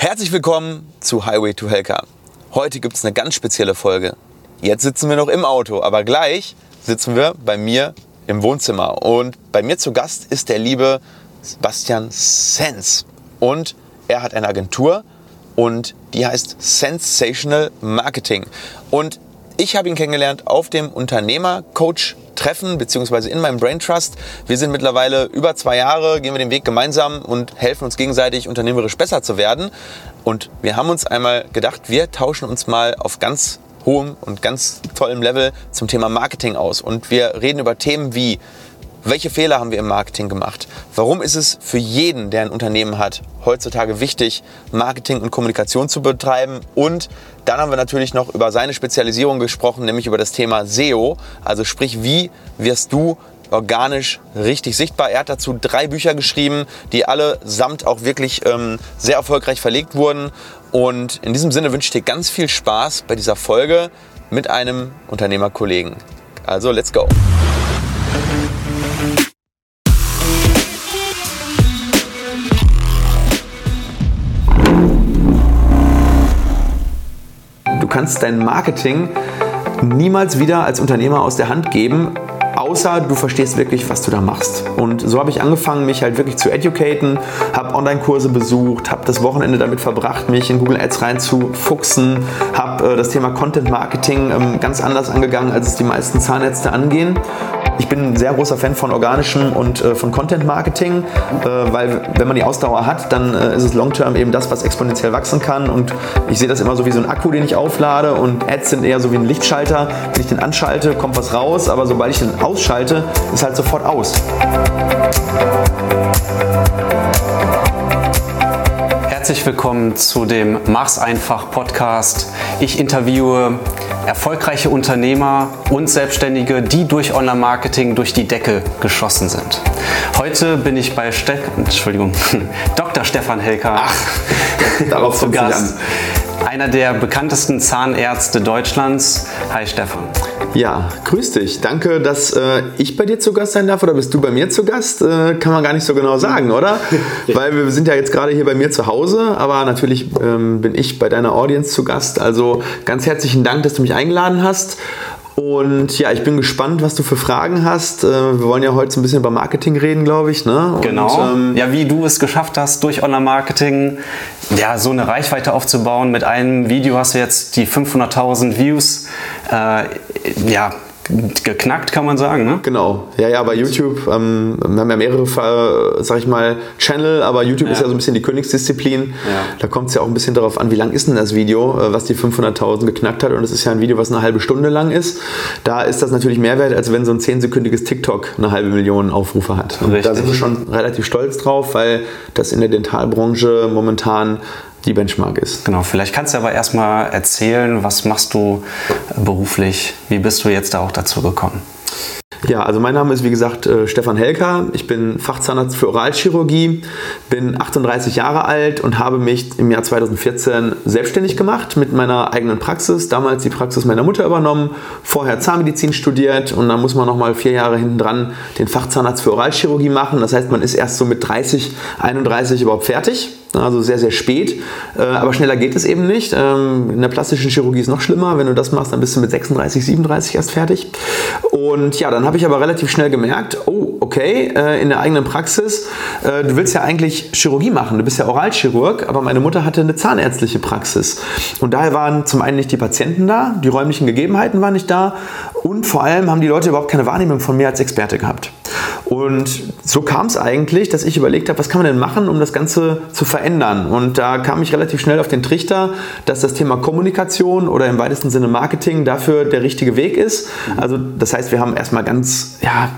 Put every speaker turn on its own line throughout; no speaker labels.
Herzlich willkommen zu Highway to Helka. Heute gibt es eine ganz spezielle Folge. Jetzt sitzen wir noch im Auto, aber gleich sitzen wir bei mir im Wohnzimmer. Und bei mir zu Gast ist der liebe Sebastian Sens. Und er hat eine Agentur und die heißt Sensational Marketing. Und ich habe ihn kennengelernt auf dem Unternehmercoach treffen, beziehungsweise in meinem Brain Trust. Wir sind mittlerweile über zwei Jahre, gehen wir den Weg gemeinsam und helfen uns gegenseitig unternehmerisch besser zu werden. Und wir haben uns einmal gedacht, wir tauschen uns mal auf ganz hohem und ganz tollem Level zum Thema Marketing aus. Und wir reden über Themen wie welche Fehler haben wir im Marketing gemacht? Warum ist es für jeden, der ein Unternehmen hat, heutzutage wichtig, Marketing und Kommunikation zu betreiben? Und dann haben wir natürlich noch über seine Spezialisierung gesprochen, nämlich über das Thema SEO. Also sprich, wie wirst du organisch richtig sichtbar. Er hat dazu drei Bücher geschrieben, die alle samt auch wirklich ähm, sehr erfolgreich verlegt wurden. Und in diesem Sinne wünsche ich dir ganz viel Spaß bei dieser Folge mit einem Unternehmerkollegen. Also, let's go! Du kannst dein Marketing niemals wieder als Unternehmer aus der Hand geben, außer du verstehst wirklich, was du da machst. Und so habe ich angefangen, mich halt wirklich zu educaten, habe Online-Kurse besucht, habe das Wochenende damit verbracht, mich in Google Ads reinzufuchsen, habe äh, das Thema Content Marketing ähm, ganz anders angegangen, als es die meisten Zahnärzte angehen. Ich bin ein sehr großer Fan von organischem und äh, von Content Marketing, äh, weil wenn man die Ausdauer hat, dann äh, ist es long-term eben das, was exponentiell wachsen kann. Und ich sehe das immer so wie so ein Akku, den ich auflade und Ads sind eher so wie ein Lichtschalter. Wenn ich den anschalte, kommt was raus, aber sobald ich den ausschalte, ist halt sofort aus.
Herzlich willkommen zu dem Mach's einfach Podcast. Ich interviewe erfolgreiche Unternehmer und Selbstständige, die durch Online-Marketing durch die Decke geschossen sind. Heute bin ich bei Ste Entschuldigung, Dr. Stefan Helker
Ach, darauf
zu Gast. Einer der bekanntesten Zahnärzte Deutschlands. Hi Stefan.
Ja, grüß dich. Danke, dass äh, ich bei dir zu Gast sein darf oder bist du bei mir zu Gast? Äh, kann man gar nicht so genau sagen, oder? Weil wir sind ja jetzt gerade hier bei mir zu Hause, aber natürlich ähm, bin ich bei deiner Audience zu Gast. Also ganz herzlichen Dank, dass du mich eingeladen hast. Und ja, ich bin gespannt, was du für Fragen hast. Äh, wir wollen ja heute so ein bisschen über Marketing reden, glaube ich. Ne?
Und, genau. Ähm, ja, wie du es geschafft hast, durch Online-Marketing ja, so eine Reichweite aufzubauen. Mit einem Video hast du jetzt die 500.000 Views. Äh, ja, geknackt, kann man sagen, ne?
Genau. Ja, ja, bei YouTube, ähm, wir haben ja mehrere, sag ich mal, Channel, aber YouTube ja. ist ja so ein bisschen die Königsdisziplin. Ja. Da kommt es ja auch ein bisschen darauf an, wie lang ist denn das Video, äh, was die 500.000 geknackt hat. Und es ist ja ein Video, was eine halbe Stunde lang ist. Da ist das natürlich mehr wert, als wenn so ein 10-sekündiges TikTok eine halbe Million Aufrufe hat. Und da sind wir schon relativ stolz drauf, weil das in der Dentalbranche momentan die Benchmark ist.
Genau, vielleicht kannst du aber erstmal erzählen, was machst du beruflich? Wie bist du jetzt da auch dazu gekommen?
Ja, also mein Name ist wie gesagt äh, Stefan Helker. Ich bin Fachzahnarzt für Oralchirurgie, bin 38 Jahre alt und habe mich im Jahr 2014 selbstständig gemacht mit meiner eigenen Praxis. Damals die Praxis meiner Mutter übernommen, vorher Zahnmedizin studiert und dann muss man nochmal vier Jahre hinten dran den Fachzahnarzt für Oralchirurgie machen. Das heißt, man ist erst so mit 30, 31 überhaupt fertig also sehr, sehr spät. Äh, aber schneller geht es eben nicht. Ähm, in der plastischen Chirurgie ist es noch schlimmer. Wenn du das machst, dann bist du mit 36, 37 erst fertig. Und ja, dann habe ich aber relativ schnell gemerkt, oh, okay, äh, in der eigenen Praxis, äh, du willst ja eigentlich Chirurgie machen. Du bist ja Oralchirurg, aber meine Mutter hatte eine zahnärztliche Praxis. Und daher waren zum einen nicht die Patienten da, die räumlichen Gegebenheiten waren nicht da und vor allem haben die Leute überhaupt keine Wahrnehmung von mir als Experte gehabt. Und so kam es eigentlich, dass ich überlegt habe, was kann man denn machen, um das Ganze zu verändern. Und da kam ich relativ schnell auf den Trichter, dass das Thema Kommunikation oder im weitesten Sinne Marketing dafür der richtige Weg ist. Also das heißt, wir haben erstmal ganz, ja,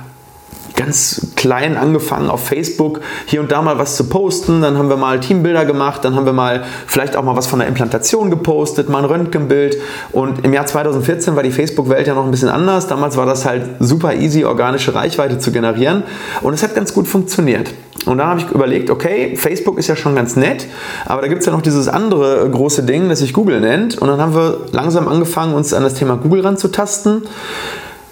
ganz klein angefangen auf Facebook hier und da mal was zu posten. Dann haben wir mal Teambilder gemacht, dann haben wir mal vielleicht auch mal was von der Implantation gepostet, mal ein Röntgenbild. Und im Jahr 2014 war die Facebook-Welt ja noch ein bisschen anders. Damals war das halt super easy, organische Reichweite zu generieren. Und es hat ganz gut funktioniert. Und dann habe ich überlegt, okay, Facebook ist ja schon ganz nett, aber da gibt es ja noch dieses andere große Ding, das sich Google nennt. Und dann haben wir langsam angefangen, uns an das Thema Google ranzutasten.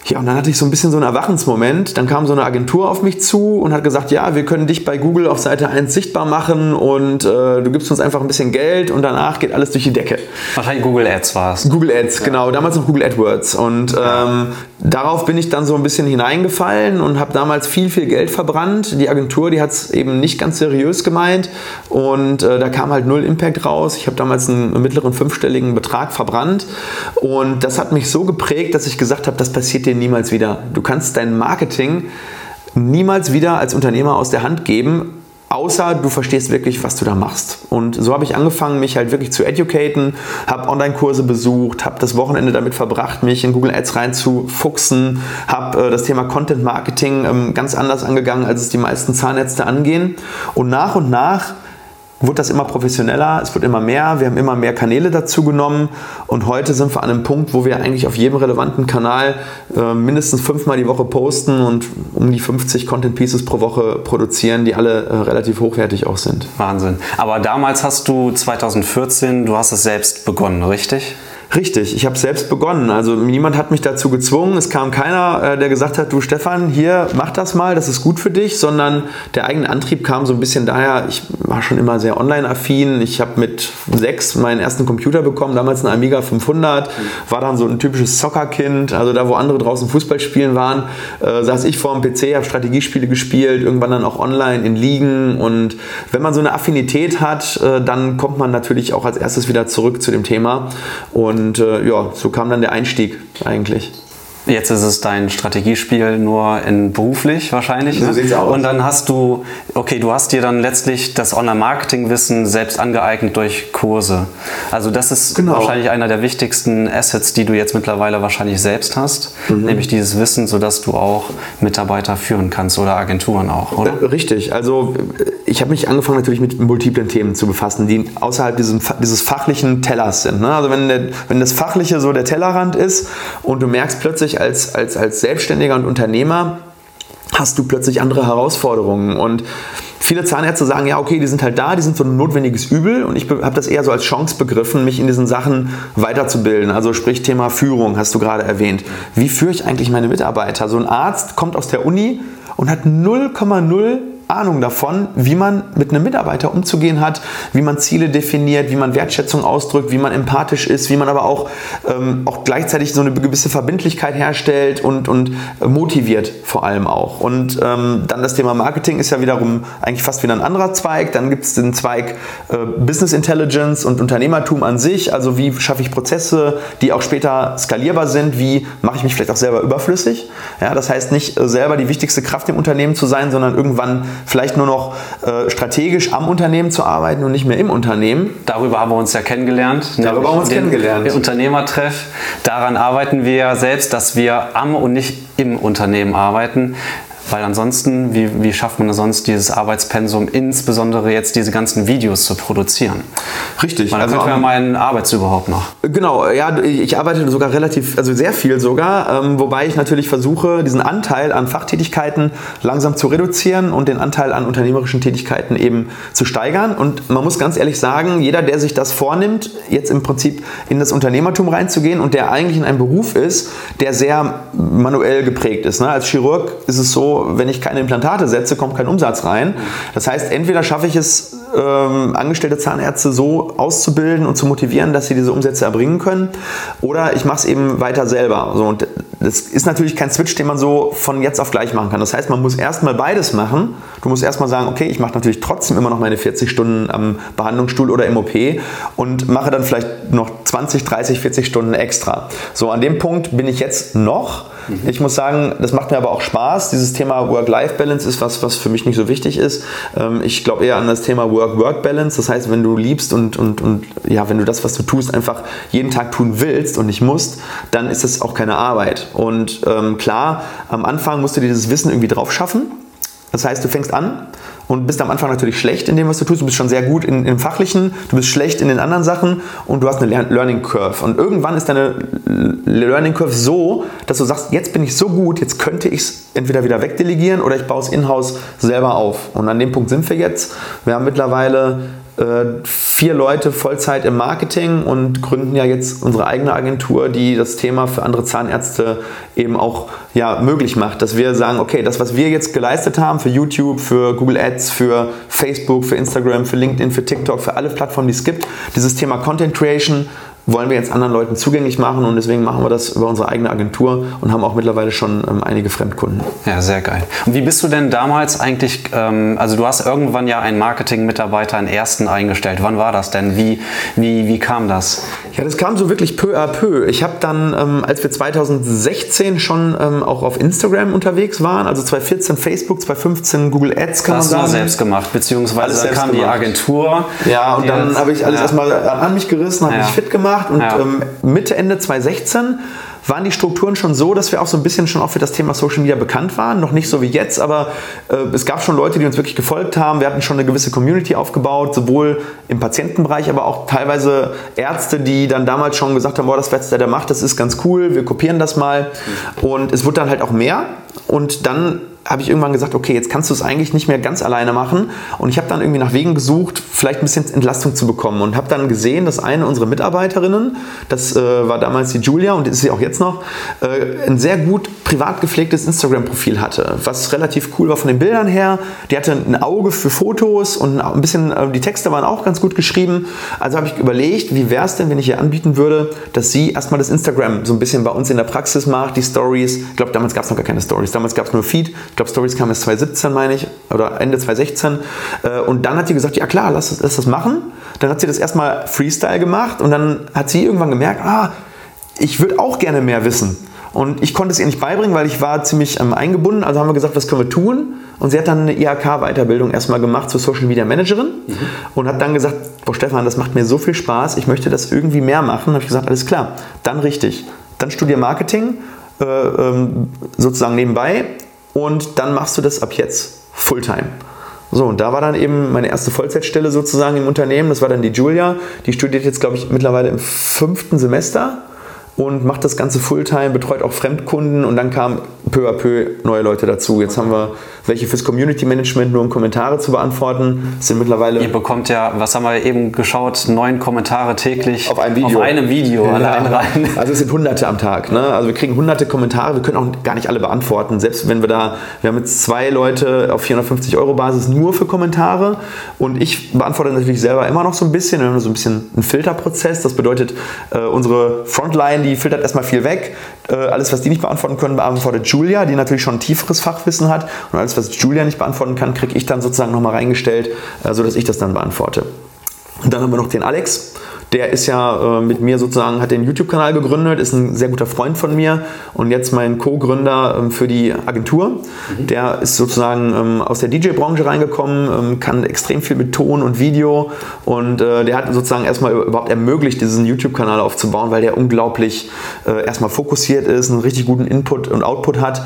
Ja, und dann hatte ich so ein bisschen so einen Erwachensmoment. Dann kam so eine Agentur auf mich zu und hat gesagt, ja, wir können dich bei Google auf Seite 1 sichtbar machen und äh, du gibst uns einfach ein bisschen Geld und danach geht alles durch die Decke.
Wahrscheinlich Google Ads war es.
Google Ads, ja. genau. Damals noch Google AdWords. Und ähm, darauf bin ich dann so ein bisschen hineingefallen und habe damals viel, viel Geld verbrannt. Die Agentur, die hat es eben nicht ganz seriös gemeint und äh, da kam halt null Impact raus. Ich habe damals einen mittleren fünfstelligen Betrag verbrannt und das hat mich so geprägt, dass ich gesagt habe, das passiert dir niemals wieder. Du kannst dein Marketing niemals wieder als Unternehmer aus der Hand geben, außer du verstehst wirklich, was du da machst. Und so habe ich angefangen, mich halt wirklich zu educaten, habe Online-Kurse besucht, habe das Wochenende damit verbracht, mich in Google Ads reinzufuchsen, habe äh, das Thema Content Marketing ähm, ganz anders angegangen, als es die meisten Zahnärzte angehen. Und nach und nach wurde das immer professioneller, es wird immer mehr, wir haben immer mehr Kanäle dazu genommen und heute sind wir an einem Punkt, wo wir eigentlich auf jedem relevanten Kanal äh, mindestens fünfmal die Woche posten und um die 50 Content Pieces pro Woche produzieren, die alle äh, relativ hochwertig auch sind.
Wahnsinn. Aber damals hast du 2014, du hast es selbst begonnen, richtig?
Richtig, ich habe selbst begonnen. Also niemand hat mich dazu gezwungen. Es kam keiner, äh, der gesagt hat, du Stefan, hier mach das mal, das ist gut für dich, sondern der eigene Antrieb kam so ein bisschen daher, ich war schon immer sehr online-affin. Ich habe mit sechs meinen ersten Computer bekommen, damals ein Amiga 500, war dann so ein typisches Zockerkind. Also da, wo andere draußen Fußball spielen waren, äh, saß ich vor dem PC, habe Strategiespiele gespielt, irgendwann dann auch online in Ligen. Und wenn man so eine Affinität hat, äh, dann kommt man natürlich auch als erstes wieder zurück zu dem Thema. Und und äh, ja, so kam dann der Einstieg eigentlich.
Jetzt ist es dein Strategiespiel nur in beruflich wahrscheinlich.
So ne? sieht's aus.
Und dann hast du, okay, du hast dir dann letztlich das Online-Marketing-Wissen selbst angeeignet durch Kurse. Also das ist genau. wahrscheinlich einer der wichtigsten Assets, die du jetzt mittlerweile wahrscheinlich selbst hast, mhm. nämlich dieses Wissen, sodass du auch Mitarbeiter führen kannst oder Agenturen auch, oder?
Äh, richtig. Also ich habe mich angefangen natürlich mit multiplen Themen zu befassen, die außerhalb diesem, dieses fachlichen Tellers sind. Ne? Also wenn, der, wenn das Fachliche so der Tellerrand ist und du merkst plötzlich, als, als, als Selbstständiger und Unternehmer hast du plötzlich andere Herausforderungen. Und viele Zahnärzte sagen, ja, okay, die sind halt da, die sind so ein notwendiges Übel. Und ich habe das eher so als Chance begriffen, mich in diesen Sachen weiterzubilden. Also sprich Thema Führung, hast du gerade erwähnt. Wie führe ich eigentlich meine Mitarbeiter? So ein Arzt kommt aus der Uni und hat 0,0 Ahnung davon, wie man mit einem Mitarbeiter umzugehen hat, wie man Ziele definiert, wie man Wertschätzung ausdrückt, wie man empathisch ist, wie man aber auch, ähm, auch gleichzeitig so eine gewisse Verbindlichkeit herstellt und, und motiviert vor allem auch. Und ähm, dann das Thema Marketing ist ja wiederum eigentlich fast wieder ein anderer Zweig. Dann gibt es den Zweig äh, Business Intelligence und Unternehmertum an sich. Also wie schaffe ich Prozesse, die auch später skalierbar sind? Wie mache ich mich vielleicht auch selber überflüssig? Ja, das heißt nicht äh, selber die wichtigste Kraft im Unternehmen zu sein, sondern irgendwann vielleicht nur noch äh, strategisch am Unternehmen zu arbeiten und nicht mehr im Unternehmen.
Darüber haben wir uns ja kennengelernt.
Darüber haben wir uns kennengelernt.
Der Unternehmertreff. Daran arbeiten wir ja selbst, dass wir am und nicht im Unternehmen arbeiten. Weil ansonsten, wie, wie schafft man sonst dieses Arbeitspensum, insbesondere jetzt diese ganzen Videos zu produzieren?
Richtig.
Man also könnte man meinen, arbeitest überhaupt noch?
Genau, ja, ich arbeite sogar relativ, also sehr viel sogar, ähm, wobei ich natürlich versuche, diesen Anteil an Fachtätigkeiten langsam zu reduzieren und den Anteil an unternehmerischen Tätigkeiten eben zu steigern. Und man muss ganz ehrlich sagen, jeder, der sich das vornimmt, jetzt im Prinzip in das Unternehmertum reinzugehen und der eigentlich in einem Beruf ist, der sehr manuell geprägt ist. Ne? Als Chirurg ist es so, wenn ich keine Implantate setze, kommt kein Umsatz rein. Das heißt, entweder schaffe ich es, ähm, angestellte Zahnärzte so auszubilden und zu motivieren, dass sie diese Umsätze erbringen können, oder ich mache es eben weiter selber. So, und das ist natürlich kein Switch, den man so von jetzt auf gleich machen kann. Das heißt, man muss erstmal beides machen. Du musst erstmal sagen, okay, ich mache natürlich trotzdem immer noch meine 40 Stunden am Behandlungsstuhl oder im OP und mache dann vielleicht noch 20, 30, 40 Stunden extra. So, an dem Punkt bin ich jetzt noch. Mhm. Ich muss sagen, das macht mir aber auch Spaß. Dieses Thema Work-Life-Balance ist was, was für mich nicht so wichtig ist. Ähm, ich glaube eher an das Thema Work-Work-Balance. Das heißt, wenn du liebst und, und, und ja, wenn du das, was du tust, einfach jeden Tag tun willst und nicht musst, dann ist das auch keine Arbeit. Und ähm, klar, am Anfang musst du dir dieses Wissen irgendwie drauf schaffen. Das heißt, du fängst an und bist am Anfang natürlich schlecht in dem, was du tust. Du bist schon sehr gut in, im Fachlichen, du bist schlecht in den anderen Sachen und du hast eine Learning Curve. Und irgendwann ist deine Learning Curve so, dass du sagst, jetzt bin ich so gut, jetzt könnte ich es entweder wieder wegdelegieren oder ich baue es in-house selber auf. Und an dem Punkt sind wir jetzt. Wir haben mittlerweile vier Leute Vollzeit im Marketing und gründen ja jetzt unsere eigene Agentur, die das Thema für andere Zahnärzte eben auch ja, möglich macht. Dass wir sagen, okay, das, was wir jetzt geleistet haben für YouTube, für Google Ads, für Facebook, für Instagram, für LinkedIn, für TikTok, für alle Plattformen, die es gibt, dieses Thema Content Creation, wollen wir jetzt anderen Leuten zugänglich machen und deswegen machen wir das über unsere eigene Agentur und haben auch mittlerweile schon ähm, einige Fremdkunden.
Ja, sehr geil. Und wie bist du denn damals eigentlich, ähm, also du hast irgendwann ja einen Marketing-Mitarbeiter, einen ersten eingestellt. Wann war das denn? Wie, wie, wie kam das?
Ja, das kam so wirklich peu à peu. Ich habe dann, ähm, als wir 2016 schon ähm, auch auf Instagram unterwegs waren, also 2014 Facebook, 2015 Google Ads,
kann das man sagen. selbst gemacht, beziehungsweise kam gemacht. die Agentur.
Ja, und dann habe ich alles ja. erstmal an mich gerissen, habe ja. mich fit gemacht gemacht und ja. ähm, Mitte, Ende 2016 waren die Strukturen schon so, dass wir auch so ein bisschen schon auch für das Thema Social Media bekannt waren. Noch nicht so wie jetzt, aber äh, es gab schon Leute, die uns wirklich gefolgt haben. Wir hatten schon eine gewisse Community aufgebaut, sowohl im Patientenbereich, aber auch teilweise Ärzte, die dann damals schon gesagt haben, boah, das, was der da macht, das ist ganz cool, wir kopieren das mal. Und es wurde dann halt auch mehr. Und dann habe ich irgendwann gesagt, okay, jetzt kannst du es eigentlich nicht mehr ganz alleine machen. Und ich habe dann irgendwie nach Wegen gesucht, vielleicht ein bisschen Entlastung zu bekommen. Und habe dann gesehen, dass eine unserer Mitarbeiterinnen, das äh, war damals die Julia und ist sie auch jetzt noch, äh, ein sehr gut privat gepflegtes Instagram-Profil hatte, was relativ cool war von den Bildern her. Die hatte ein Auge für Fotos und ein bisschen, äh, die Texte waren auch ganz gut geschrieben. Also habe ich überlegt, wie wäre es denn, wenn ich ihr anbieten würde, dass sie erstmal das Instagram so ein bisschen bei uns in der Praxis macht, die Stories. Ich glaube, damals gab es noch gar keine Stories, damals gab es nur Feed glaube, Stories kam erst 2017, meine ich, oder Ende 2016. Äh, und dann hat sie gesagt, ja klar, lass, lass das machen. Dann hat sie das erstmal Freestyle gemacht und dann hat sie irgendwann gemerkt, ah, ich würde auch gerne mehr wissen. Und ich konnte es ihr nicht beibringen, weil ich war ziemlich ähm, eingebunden. Also haben wir gesagt, was können wir tun? Und sie hat dann eine IHK-Weiterbildung erstmal gemacht zur Social Media Managerin mhm. und hat dann gesagt, boah Stefan, das macht mir so viel Spaß, ich möchte das irgendwie mehr machen. Da habe ich gesagt, alles klar, dann richtig. Dann studiere Marketing, äh, ähm, sozusagen nebenbei und dann machst du das ab jetzt Fulltime. So, und da war dann eben meine erste Vollzeitstelle sozusagen im Unternehmen. Das war dann die Julia. Die studiert jetzt, glaube ich, mittlerweile im fünften Semester und macht das Ganze Fulltime, betreut auch Fremdkunden und dann kamen peu à peu neue Leute dazu. Jetzt haben wir welche fürs Community Management nur um Kommentare zu beantworten. Sind mittlerweile.
Ihr bekommt ja, was haben wir eben geschaut, neun Kommentare täglich
auf einem Video.
Auf einem Video ja. allein rein.
Also es sind hunderte am Tag. Ne? Also wir kriegen hunderte Kommentare, wir können auch gar nicht alle beantworten. Selbst wenn wir da, wir haben jetzt zwei Leute auf 450 Euro Basis nur für Kommentare und ich beantworte natürlich selber immer noch so ein bisschen. Wir haben so ein bisschen einen Filterprozess. Das bedeutet, äh, unsere Frontline, die filtert erstmal viel weg. Äh, alles, was die nicht beantworten können, beantwortet Julia, die natürlich schon ein tieferes Fachwissen hat. Und alles, was Julia nicht beantworten kann, kriege ich dann sozusagen nochmal reingestellt, äh, sodass ich das dann beantworte. Und dann haben wir noch den Alex. Der ist ja äh, mit mir sozusagen, hat den YouTube-Kanal gegründet, ist ein sehr guter Freund von mir und jetzt mein Co-Gründer ähm, für die Agentur. Mhm. Der ist sozusagen ähm, aus der DJ-Branche reingekommen, ähm, kann extrem viel mit Ton und Video und äh, der hat sozusagen erstmal überhaupt ermöglicht, diesen YouTube-Kanal aufzubauen, weil der unglaublich äh, erstmal fokussiert ist, einen richtig guten Input und Output hat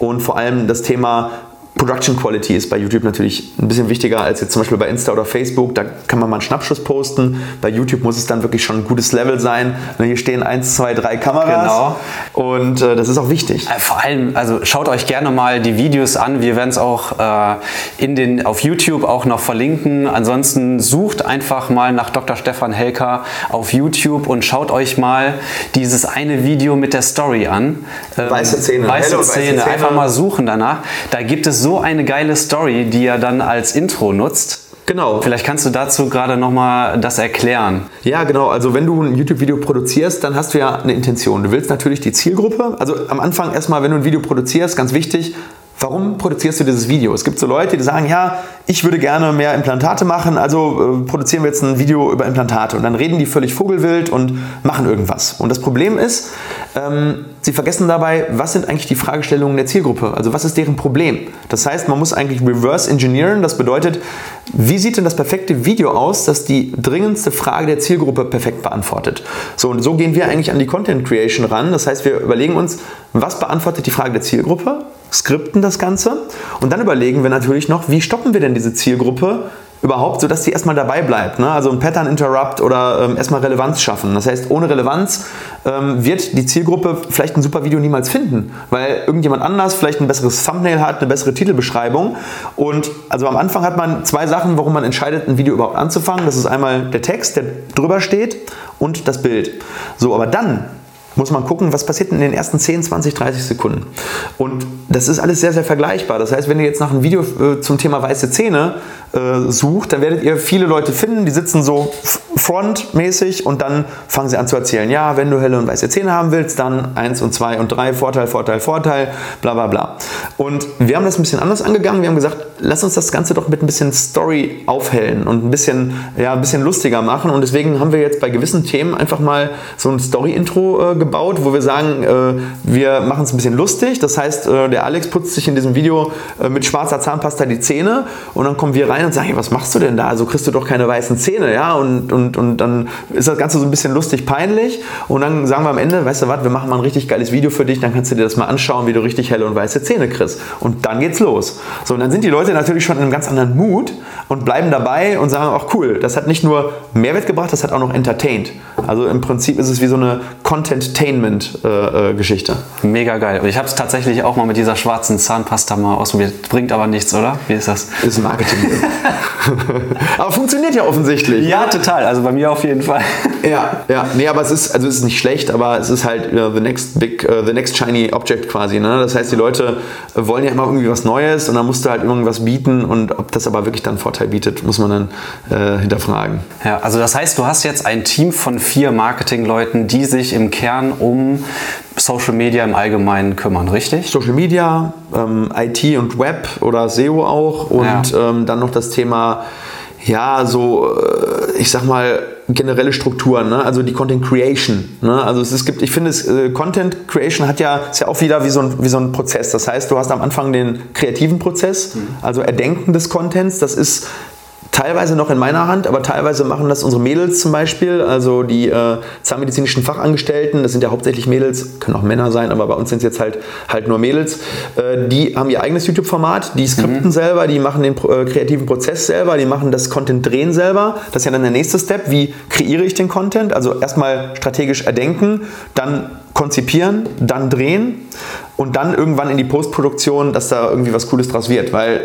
und vor allem das Thema Production Quality ist bei YouTube natürlich ein bisschen wichtiger als jetzt zum Beispiel bei Insta oder Facebook. Da kann man mal einen Schnappschuss posten. Bei YouTube muss es dann wirklich schon ein gutes Level sein. Hier stehen eins, zwei, drei Kameras. Genau. Und äh, das ist auch wichtig.
Äh, vor allem, also schaut euch gerne mal die Videos an. Wir werden es auch äh, in den, auf YouTube auch noch verlinken. Ansonsten sucht einfach mal nach Dr. Stefan Helker auf YouTube und schaut euch mal dieses eine Video mit der Story an.
Ähm, weiße Zähne.
Weiße, Zähne. Zähne. Einfach mal suchen danach. Da gibt es so eine geile Story, die er dann als Intro nutzt.
Genau.
Vielleicht kannst du dazu gerade nochmal das erklären.
Ja, genau. Also wenn du ein YouTube-Video produzierst, dann hast du ja eine Intention. Du willst natürlich die Zielgruppe. Also am Anfang erstmal, wenn du ein Video produzierst, ganz wichtig, Warum produzierst du dieses Video? Es gibt so Leute, die sagen, ja, ich würde gerne mehr Implantate machen, also äh, produzieren wir jetzt ein Video über Implantate. Und dann reden die völlig vogelwild und machen irgendwas. Und das Problem ist, ähm, sie vergessen dabei, was sind eigentlich die Fragestellungen der Zielgruppe? Also was ist deren Problem? Das heißt, man muss eigentlich reverse engineeren. Das bedeutet, wie sieht denn das perfekte Video aus, das die dringendste Frage der Zielgruppe perfekt beantwortet? So, und so gehen wir eigentlich an die Content Creation ran. Das heißt, wir überlegen uns, was beantwortet die Frage der Zielgruppe? Skripten das Ganze und dann überlegen wir natürlich noch, wie stoppen wir denn diese Zielgruppe überhaupt, sodass die erstmal dabei bleibt. Ne? Also ein Pattern Interrupt oder ähm, erstmal Relevanz schaffen. Das heißt, ohne Relevanz ähm, wird die Zielgruppe vielleicht ein super Video niemals finden, weil irgendjemand anders vielleicht ein besseres Thumbnail hat, eine bessere Titelbeschreibung. Und also am Anfang hat man zwei Sachen, warum man entscheidet, ein Video überhaupt anzufangen. Das ist einmal der Text, der drüber steht und das Bild. So, aber dann muss man gucken, was passiert in den ersten 10, 20, 30 Sekunden. Und das ist alles sehr, sehr vergleichbar. Das heißt, wenn ihr jetzt nach einem Video äh, zum Thema weiße Zähne äh, sucht, dann werdet ihr viele Leute finden, die sitzen so frontmäßig und dann fangen sie an zu erzählen, ja, wenn du helle und weiße Zähne haben willst, dann 1 und 2 und 3, Vorteil, Vorteil, Vorteil, bla bla bla. Und wir haben das ein bisschen anders angegangen. Wir haben gesagt, lass uns das Ganze doch mit ein bisschen Story aufhellen und ein bisschen, ja, ein bisschen lustiger machen. Und deswegen haben wir jetzt bei gewissen Themen einfach mal so ein Story-Intro äh, gebaut, wo wir sagen, äh, wir machen es ein bisschen lustig. Das heißt, äh, der Alex putzt sich in diesem Video äh, mit schwarzer Zahnpasta die Zähne und dann kommen wir rein und sagen, hey, was machst du denn da? Also kriegst du doch keine weißen Zähne, ja? Und, und, und dann ist das Ganze so ein bisschen lustig peinlich und dann sagen wir am Ende, weißt du was, wir machen mal ein richtig geiles Video für dich, dann kannst du dir das mal anschauen, wie du richtig helle und weiße Zähne kriegst. Und dann geht's los. So, und dann sind die Leute natürlich schon in einem ganz anderen Mut und bleiben dabei und sagen, auch cool, das hat nicht nur Mehrwert gebracht, das hat auch noch entertained. Also im Prinzip ist es wie so eine Content-Tainment-Geschichte.
Mega geil. Ich habe es tatsächlich auch mal mit dieser schwarzen Zahnpasta mal ausprobiert. Bringt aber nichts, oder? Wie ist das?
Ist Marketing. aber funktioniert ja offensichtlich.
Ja, total. Also bei mir auf jeden Fall.
ja, ja. Nee, aber es ist, also es ist nicht schlecht, aber es ist halt uh, the next big, uh, the next shiny object quasi. Ne? Das heißt, die Leute wollen ja immer irgendwie was Neues und dann musst du halt irgendwas bieten und ob das aber wirklich dann Vorteil bietet, muss man dann äh, hinterfragen.
Ja, also das heißt, du hast jetzt ein Team von vier Marketingleuten, die sich im Kern um Social Media im Allgemeinen kümmern, richtig?
Social Media, ähm, IT und Web oder SEO auch und ja. ähm, dann noch das Thema, ja, so, äh, ich sag mal, generelle Strukturen, ne? also die Content Creation. Ne? Also es, es gibt, ich finde, es, äh, Content Creation hat ja, ist ja auch wieder wie so, ein, wie so ein Prozess. Das heißt, du hast am Anfang den kreativen Prozess, mhm. also Erdenken des Contents. Das ist teilweise noch in meiner Hand, aber teilweise machen das unsere Mädels zum Beispiel, also die äh, zahnmedizinischen Fachangestellten, das sind ja hauptsächlich Mädels, können auch Männer sein, aber bei uns sind es jetzt halt, halt nur Mädels, äh, die haben ihr eigenes YouTube-Format, die skripten mhm. selber, die machen den äh, kreativen Prozess selber, die machen das Content-Drehen selber. Das ist ja dann der nächste Step, wie kreiere ich den Content? Also erstmal strategisch erdenken, dann konzipieren, dann drehen und dann irgendwann in die Postproduktion, dass da irgendwie was Cooles draus wird. Weil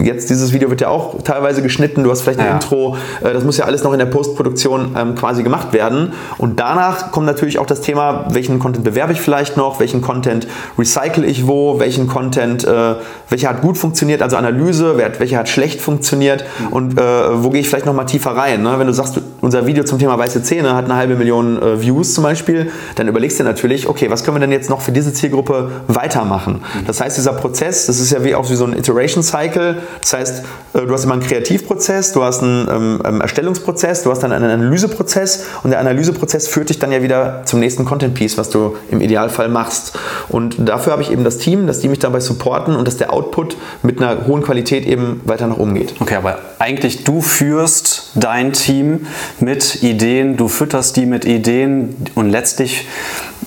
jetzt dieses Video wird ja auch teilweise geschnitten, du hast vielleicht ein ja. Intro, äh, das muss ja alles noch in der Postproduktion ähm, quasi gemacht werden. Und danach kommt natürlich auch das Thema, welchen Content bewerbe ich vielleicht noch, welchen Content recycle ich wo, welchen Content, äh, welcher hat gut funktioniert, also Analyse, welcher hat schlecht funktioniert und äh, wo gehe ich vielleicht noch mal tiefer rein. Ne? Wenn du sagst, unser Video zum Thema weiße Zähne hat eine halbe Million Views zum Beispiel, dann überlegst du natürlich, okay, was können wir denn jetzt noch für diese Zielgruppe weitermachen? Das heißt, dieser Prozess, das ist ja wie auch wie so ein Iteration Cycle, das heißt, äh, du hast immer einen Kreativprozess, du hast einen ähm, ähm, Erstellungsprozess, du hast dann einen Analyseprozess und der Analyseprozess führt dich dann ja wieder zum nächsten Content Piece, was du im Idealfall machst. Und dafür habe ich eben das Team, dass die mich dabei supporten und dass der Output mit einer hohen Qualität eben weiter nach oben geht.
Okay, aber eigentlich du führst dein Team mit Ideen, du fütterst die mit Ideen und letztlich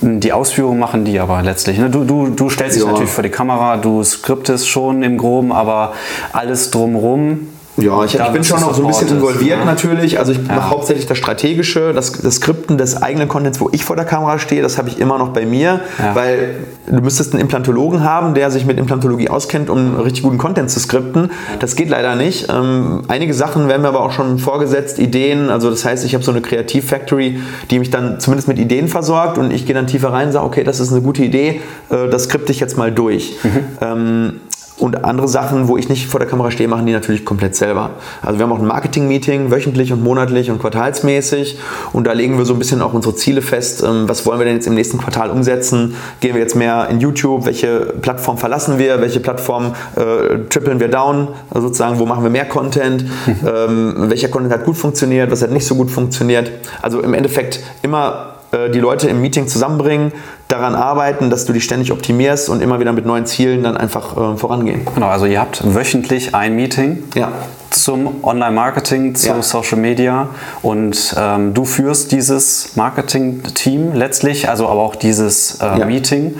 die Ausführung machen die aber letztlich. Ne? Du, du, du stellst dich natürlich vor die Kamera, du skriptest schon im Groben, aber alles drumrum
ja, ich, ich bin schon noch so ein bisschen involviert ja. natürlich. Also ich ja. mache hauptsächlich das Strategische, das, das Skripten des eigenen Contents, wo ich vor der Kamera stehe, das habe ich immer noch bei mir, ja. weil du müsstest einen Implantologen haben, der sich mit Implantologie auskennt, um richtig guten Content zu skripten. Das geht leider nicht. Ähm, einige Sachen werden mir aber auch schon vorgesetzt, Ideen. Also das heißt, ich habe so eine Kreativ-Factory, die mich dann zumindest mit Ideen versorgt und ich gehe dann tiefer rein und sage, okay, das ist eine gute Idee, äh, das skripte ich jetzt mal durch. Mhm. Ähm, und andere Sachen, wo ich nicht vor der Kamera stehe, machen die natürlich komplett selber. Also wir haben auch ein Marketing-Meeting, wöchentlich und monatlich und quartalsmäßig. Und da legen wir so ein bisschen auch unsere Ziele fest. Ähm, was wollen wir denn jetzt im nächsten Quartal umsetzen? Gehen wir jetzt mehr in YouTube? Welche Plattform verlassen wir? Welche Plattform äh, trippeln wir down? Also sozusagen, wo machen wir mehr Content? ähm, welcher Content hat gut funktioniert? Was hat nicht so gut funktioniert? Also im Endeffekt immer äh, die Leute im Meeting zusammenbringen, daran arbeiten, dass du dich ständig optimierst und immer wieder mit neuen Zielen dann einfach äh, vorangehen.
Genau, also ihr habt wöchentlich ein Meeting.
Ja
zum Online-Marketing, zu ja. Social Media und ähm, du führst dieses Marketing-Team letztlich, also aber auch dieses äh, ja. Meeting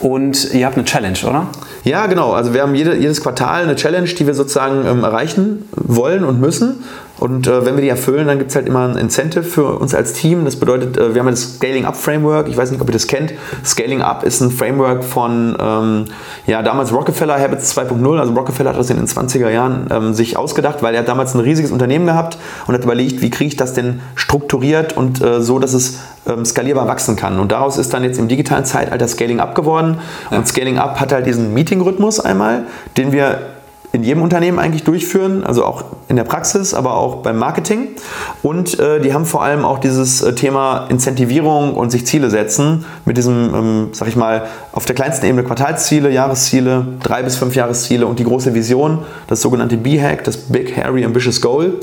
und ihr habt eine Challenge, oder?
Ja, genau. Also wir haben jede, jedes Quartal eine Challenge, die wir sozusagen ähm, erreichen wollen und müssen. Und äh, wenn wir die erfüllen, dann gibt es halt immer ein Incentive für uns als Team. Das bedeutet, äh, wir haben das Scaling Up Framework. Ich weiß nicht, ob ihr das kennt. Scaling Up ist ein Framework von ähm, ja, damals Rockefeller Habits 2.0. Also Rockefeller hat das in den 20er Jahren ähm, sich ausgedacht, weil er damals ein riesiges Unternehmen gehabt und hat überlegt, wie kriege ich das denn strukturiert und äh, so, dass es ähm, skalierbar wachsen kann. Und daraus ist dann jetzt im digitalen Zeitalter Scaling Up geworden. Ja. Und Scaling Up hat halt diesen Meeting-Rhythmus einmal, den wir in jedem Unternehmen eigentlich durchführen, also auch in der Praxis, aber auch beim Marketing. Und äh, die haben vor allem auch dieses äh, Thema Incentivierung und sich Ziele setzen mit diesem, ähm, sag ich mal, auf der kleinsten Ebene Quartalsziele, Jahresziele, drei bis fünf Jahresziele und die große Vision, das sogenannte B-Hack, das Big Hairy Ambitious Goal.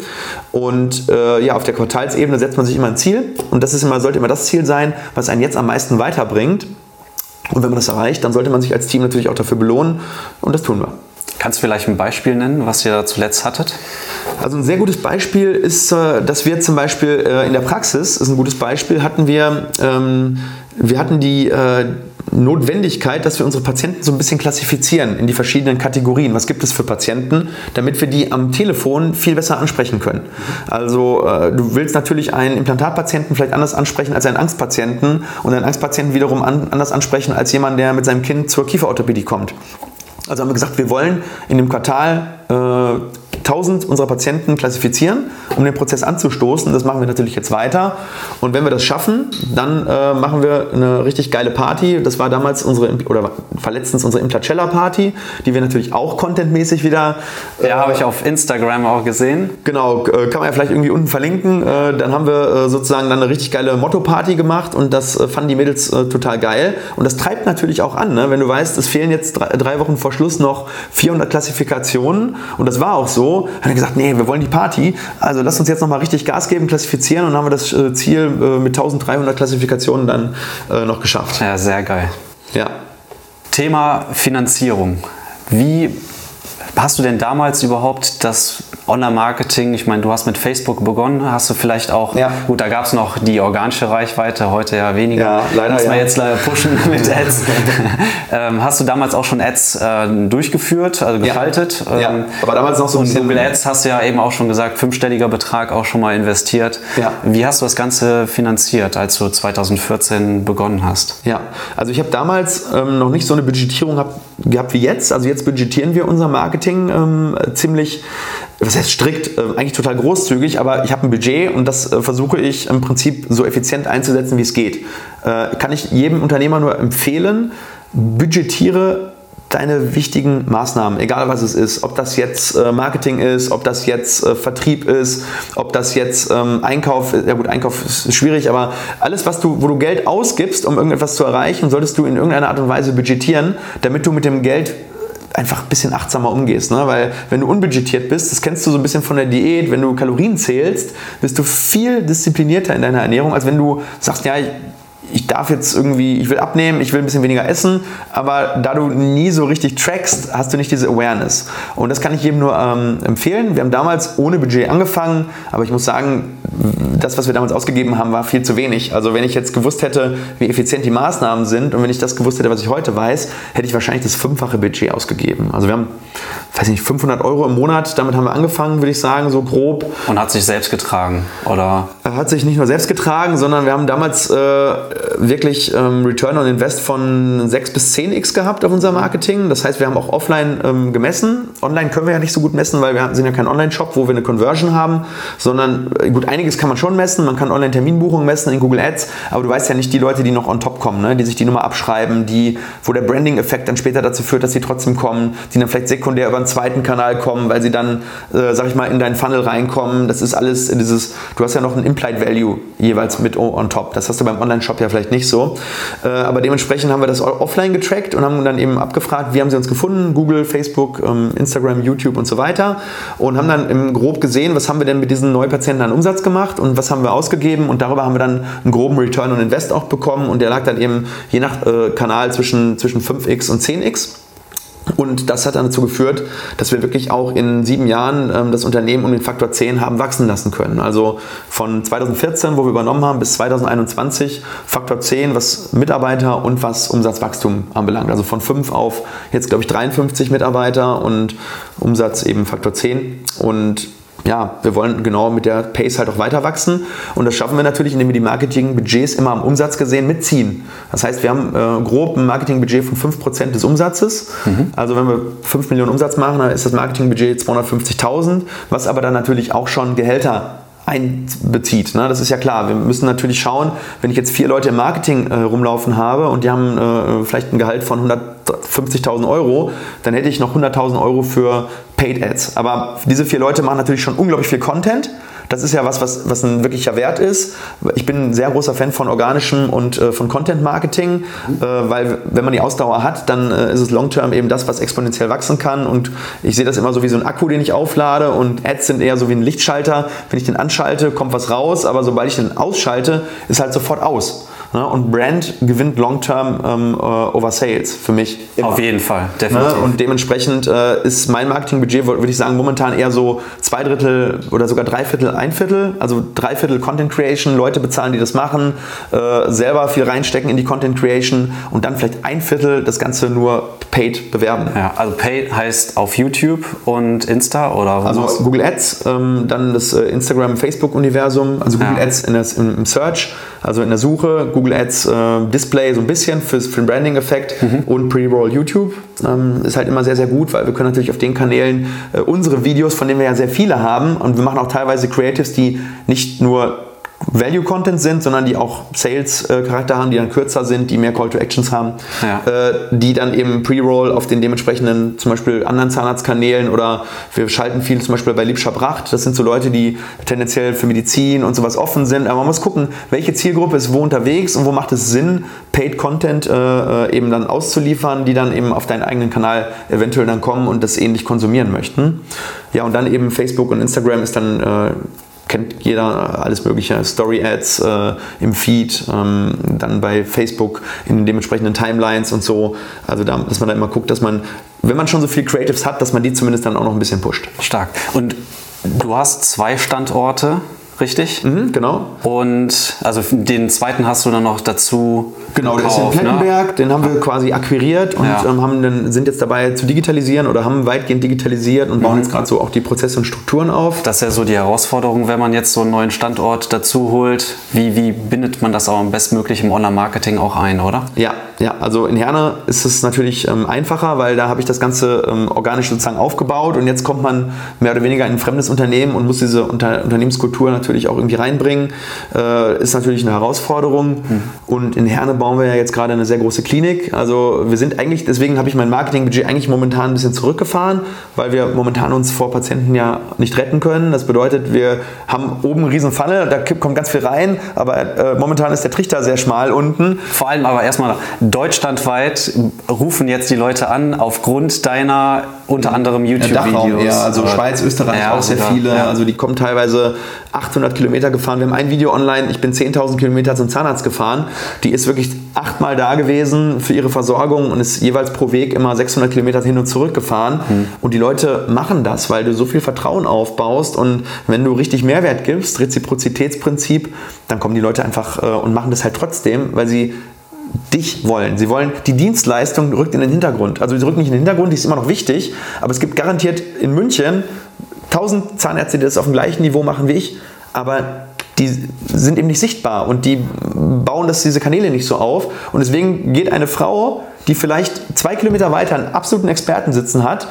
Und äh, ja, auf der Quartalsebene setzt man sich immer ein Ziel und das ist immer, sollte immer das Ziel sein, was einen jetzt am meisten weiterbringt. Und wenn man das erreicht, dann sollte man sich als Team natürlich auch dafür belohnen und das tun wir.
Kannst du vielleicht ein Beispiel nennen, was ihr zuletzt hattet?
Also ein sehr gutes Beispiel ist, äh, dass wir zum Beispiel äh, in der Praxis, ist ein gutes Beispiel, hatten wir, ähm, wir hatten die äh, Notwendigkeit, dass wir unsere Patienten so ein bisschen klassifizieren in die verschiedenen Kategorien. Was gibt es für Patienten, damit wir die am Telefon viel besser ansprechen können. Also du willst natürlich einen Implantatpatienten vielleicht anders ansprechen als einen Angstpatienten und einen Angstpatienten wiederum anders ansprechen als jemand, der mit seinem Kind zur Kieferorthopädie kommt. Also haben wir gesagt, wir wollen in dem Quartal äh, 1000 unserer Patienten klassifizieren, um den Prozess anzustoßen. Das machen wir natürlich jetzt weiter. Und wenn wir das schaffen, dann äh, machen wir eine richtig geile Party. Das war damals unsere, oder war letztens unsere Implacella Party, die wir natürlich auch contentmäßig wieder.
Äh, ja, habe ich auf Instagram auch gesehen.
Genau, äh, kann man ja vielleicht irgendwie unten verlinken. Äh, dann haben wir äh, sozusagen dann eine richtig geile Motto-Party gemacht und das äh, fanden die Mädels total geil. Und das treibt natürlich auch an, ne? wenn du weißt, es fehlen jetzt drei, drei Wochen vor Schluss noch 400 Klassifikationen und das war auch so hat er gesagt, nee, wir wollen die Party, also lass uns jetzt nochmal richtig Gas geben, klassifizieren und dann haben wir das äh, Ziel äh, mit 1300 Klassifikationen dann äh, noch geschafft.
Ja, sehr geil.
Ja.
Thema Finanzierung. Wie hast du denn damals überhaupt das Online-Marketing, ich meine, du hast mit Facebook begonnen, hast du vielleicht auch, ja. gut, da gab es noch die organische Reichweite, heute ja weniger. Ja, leider. Muss man ja. jetzt leider pushen mit Ads. ähm, hast du damals auch schon Ads äh, durchgeführt, also geschaltet?
Ja.
Ähm,
aber damals noch so
ein bisschen. Google Ads hast du ja eben auch schon gesagt, fünfstelliger Betrag auch schon mal investiert. Ja. Wie hast du das Ganze finanziert, als du 2014 begonnen hast?
Ja, also ich habe damals ähm, noch nicht so eine Budgetierung hab, gehabt wie jetzt. Also jetzt budgetieren wir unser Marketing ähm, ziemlich was heißt strikt, äh, eigentlich total großzügig, aber ich habe ein Budget und das äh, versuche ich im Prinzip so effizient einzusetzen, wie es geht. Äh, kann ich jedem Unternehmer nur empfehlen, budgetiere deine wichtigen Maßnahmen, egal was es ist, ob das jetzt Marketing ist, ob das jetzt Vertrieb ist, ob das jetzt ähm, Einkauf, ja gut, Einkauf ist schwierig, aber alles, was du, wo du Geld ausgibst, um irgendetwas zu erreichen, solltest du in irgendeiner Art und Weise budgetieren, damit du mit dem Geld einfach ein bisschen achtsamer umgehst. Ne? Weil wenn du unbudgetiert bist, das kennst du so ein bisschen von der Diät, wenn du Kalorien zählst, bist du viel disziplinierter in deiner Ernährung, als wenn du sagst, ja, ich, darf jetzt irgendwie, ich will abnehmen, ich will ein bisschen weniger essen, aber da du nie so richtig trackst, hast du nicht diese Awareness. Und das kann ich jedem nur ähm, empfehlen. Wir haben damals ohne Budget angefangen, aber ich muss sagen, das, was wir damals ausgegeben haben, war viel zu wenig. Also wenn ich jetzt gewusst hätte, wie effizient die Maßnahmen sind und wenn ich das gewusst hätte, was ich heute weiß, hätte ich wahrscheinlich das fünffache Budget ausgegeben. Also wir haben, weiß nicht, 500 Euro im Monat, damit haben wir angefangen, würde ich sagen, so grob.
Und hat sich selbst getragen, oder?
Er hat sich nicht nur selbst getragen, sondern wir haben damals äh, wirklich ähm, Return on Invest von 6 bis 10x gehabt auf unser Marketing. Das heißt, wir haben auch offline ähm, gemessen. Online können wir ja nicht so gut messen, weil wir sind ja kein Online-Shop, wo wir eine Conversion haben, sondern äh, gut, einiges kann man schon messen. Man kann Online-Terminbuchungen messen in Google Ads, aber du weißt ja nicht die Leute, die noch on top kommen, ne? die sich die Nummer abschreiben, die, wo der Branding-Effekt dann später dazu führt, dass sie trotzdem kommen, die dann vielleicht sekundär über einen zweiten Kanal kommen, weil sie dann, äh, sag ich mal, in deinen Funnel reinkommen. Das ist alles dieses, du hast ja noch ein Implied Value jeweils mit on top. Das hast du beim Online-Shop ja vielleicht nicht so. Äh, aber dementsprechend haben wir das offline getrackt und haben dann eben abgefragt, wie haben sie uns gefunden? Google, Facebook, ähm, Instagram, YouTube und so weiter. Und haben dann im grob gesehen, was haben wir denn mit diesen Neupatienten an Umsatz gemacht und was haben wir ausgegeben und darüber haben wir dann einen groben Return on Invest auch bekommen und der lag dann eben je nach äh, Kanal zwischen, zwischen 5x und 10x. Und das hat dann dazu geführt, dass wir wirklich auch in sieben Jahren ähm, das Unternehmen um den Faktor 10 haben wachsen lassen können. Also von 2014, wo wir übernommen haben, bis 2021 Faktor 10, was Mitarbeiter und was Umsatzwachstum anbelangt. Also von 5 auf jetzt, glaube ich, 53 Mitarbeiter und Umsatz eben Faktor 10. Und ja, wir wollen genau mit der Pace halt auch weiter wachsen. Und das schaffen wir natürlich, indem wir die Marketingbudgets immer am Umsatz gesehen mitziehen. Das heißt, wir haben äh, grob ein Marketingbudget von 5% des Umsatzes. Mhm. Also wenn wir 5 Millionen Umsatz machen, dann ist das Marketingbudget 250.000, was aber dann natürlich auch schon Gehälter einbezieht. Ne? Das ist ja klar. Wir müssen natürlich schauen, wenn ich jetzt vier Leute im Marketing äh, rumlaufen habe und die haben äh, vielleicht ein Gehalt von 150.000 Euro, dann hätte ich noch 100.000 Euro für Paid Ads. Aber diese vier Leute machen natürlich schon unglaublich viel Content das ist ja was, was, was ein wirklicher Wert ist. Ich bin ein sehr großer Fan von organischem und äh, von Content Marketing, äh, weil wenn man die Ausdauer hat, dann äh, ist es long-term eben das, was exponentiell wachsen kann. Und ich sehe das immer so wie so ein Akku, den ich auflade und Ads sind eher so wie ein Lichtschalter. Wenn ich den anschalte, kommt was raus, aber sobald ich den ausschalte, ist halt sofort aus. Ne? Und Brand gewinnt long-term ähm, äh, over Sales für mich.
Immer. Auf jeden Fall, definitiv.
Ne? Und dementsprechend äh, ist mein Marketingbudget, würde ich sagen, momentan eher so zwei Drittel oder sogar drei Viertel, ein Viertel. Also drei Viertel Content Creation, Leute bezahlen, die das machen, äh, selber viel reinstecken in die Content Creation und dann vielleicht ein Viertel das Ganze nur paid bewerben.
Ja, also paid heißt auf YouTube und Insta oder
Also Google Ads, ähm, dann das äh, Instagram, Facebook-Universum, also Google ja. Ads in das, im, im Search, also in der Suche, Google Ads äh, Display so ein bisschen für, für den Branding-Effekt mhm. und Pre-Roll YouTube. Ähm, ist halt immer sehr, sehr gut, weil wir können natürlich auf den Kanälen äh, unsere Videos, von denen wir ja sehr viele haben, und wir machen auch teilweise Creatives, die nicht nur Value-Content sind, sondern die auch Sales-Charakter haben, die dann kürzer sind, die mehr Call-to-Actions haben, ja. äh, die dann eben Pre-Roll auf den dementsprechenden zum Beispiel anderen Zahnarztkanälen oder wir schalten viel zum Beispiel bei Liebscher Bracht. Das sind so Leute, die tendenziell für Medizin und sowas offen sind. Aber man muss gucken, welche Zielgruppe ist wo unterwegs und wo macht es Sinn, Paid-Content äh, äh, eben dann auszuliefern, die dann eben auf deinen eigenen Kanal eventuell dann kommen und das ähnlich konsumieren möchten. Ja, und dann eben Facebook und Instagram ist dann äh, kennt jeder alles mögliche, Story-Ads äh, im Feed, ähm, dann bei Facebook in den dementsprechenden Timelines und so. Also da, dass man da immer guckt, dass man, wenn man schon so viel Creatives hat, dass man die zumindest dann auch noch ein bisschen pusht.
Stark. Und du hast zwei Standorte richtig?
Mhm, genau.
Und also den zweiten hast du dann noch dazu.
Genau, der ist in Plettenberg, ne? den haben wir quasi akquiriert und ja. ähm, haben dann, sind jetzt dabei zu digitalisieren oder haben weitgehend digitalisiert und bauen mhm. jetzt gerade so auch die Prozesse und Strukturen auf.
Das ist ja so die Herausforderung, wenn man jetzt so einen neuen Standort dazu holt. Wie, wie bindet man das auch am bestmöglich im Online-Marketing auch ein, oder?
Ja, ja, also in Herne ist es natürlich ähm, einfacher, weil da habe ich das Ganze ähm, organisch sozusagen aufgebaut und jetzt kommt man mehr oder weniger in ein fremdes Unternehmen und muss diese Unter Unternehmenskultur natürlich natürlich auch irgendwie reinbringen. Äh, ist natürlich eine Herausforderung. Mhm. Und in Herne bauen wir ja jetzt gerade eine sehr große Klinik. Also wir sind eigentlich, deswegen habe ich mein Marketingbudget eigentlich momentan ein bisschen zurückgefahren, weil wir momentan uns vor Patienten ja nicht retten können. Das bedeutet, wir haben oben eine riesen Pfanne, da kommt ganz viel rein, aber äh, momentan ist der Trichter sehr schmal unten.
Vor allem aber erstmal deutschlandweit rufen jetzt die Leute an aufgrund deiner unter anderem YouTube-Videos.
Ja, also Schweiz, Österreich ja, auch sehr viele. Ja. Also die kommen teilweise 800 Kilometer gefahren. Wir haben ein Video online, ich bin 10.000 Kilometer zum Zahnarzt gefahren. Die ist wirklich achtmal da gewesen für ihre Versorgung und ist jeweils pro Weg immer 600 Kilometer hin und zurück gefahren. Mhm. Und die Leute machen das, weil du so viel Vertrauen aufbaust und wenn du richtig Mehrwert gibst, Reziprozitätsprinzip, dann kommen die Leute einfach äh, und machen das halt trotzdem, weil sie dich wollen. Sie wollen, die Dienstleistung rückt in den Hintergrund. Also sie rückt nicht in den Hintergrund, die ist immer noch wichtig, aber es gibt garantiert in München tausend Zahnärzte, die das auf dem gleichen Niveau machen wie ich, aber die sind eben nicht sichtbar und die bauen das, diese Kanäle nicht so auf. Und deswegen geht eine Frau, die vielleicht zwei Kilometer weiter einen absoluten Experten sitzen hat,